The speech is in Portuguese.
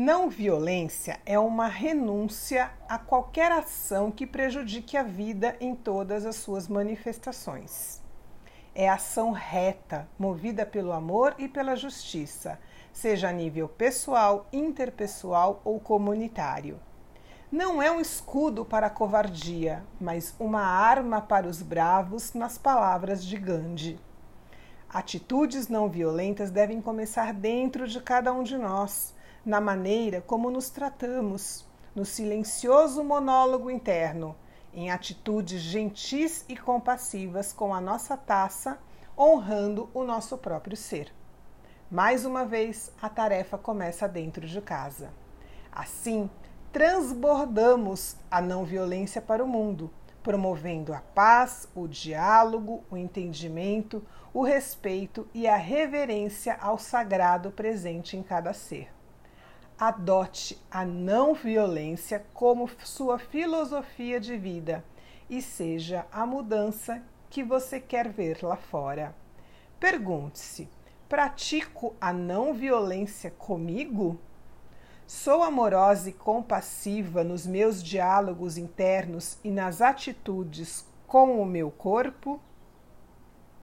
Não violência é uma renúncia a qualquer ação que prejudique a vida em todas as suas manifestações. É ação reta, movida pelo amor e pela justiça, seja a nível pessoal, interpessoal ou comunitário. Não é um escudo para a covardia, mas uma arma para os bravos, nas palavras de Gandhi. Atitudes não violentas devem começar dentro de cada um de nós na maneira como nos tratamos, no silencioso monólogo interno, em atitudes gentis e compassivas com a nossa taça, honrando o nosso próprio ser. Mais uma vez, a tarefa começa dentro de casa. Assim, transbordamos a não violência para o mundo, promovendo a paz, o diálogo, o entendimento, o respeito e a reverência ao sagrado presente em cada ser adote a não violência como sua filosofia de vida e seja a mudança que você quer ver lá fora. Pergunte-se: pratico a não violência comigo? Sou amorosa e compassiva nos meus diálogos internos e nas atitudes com o meu corpo?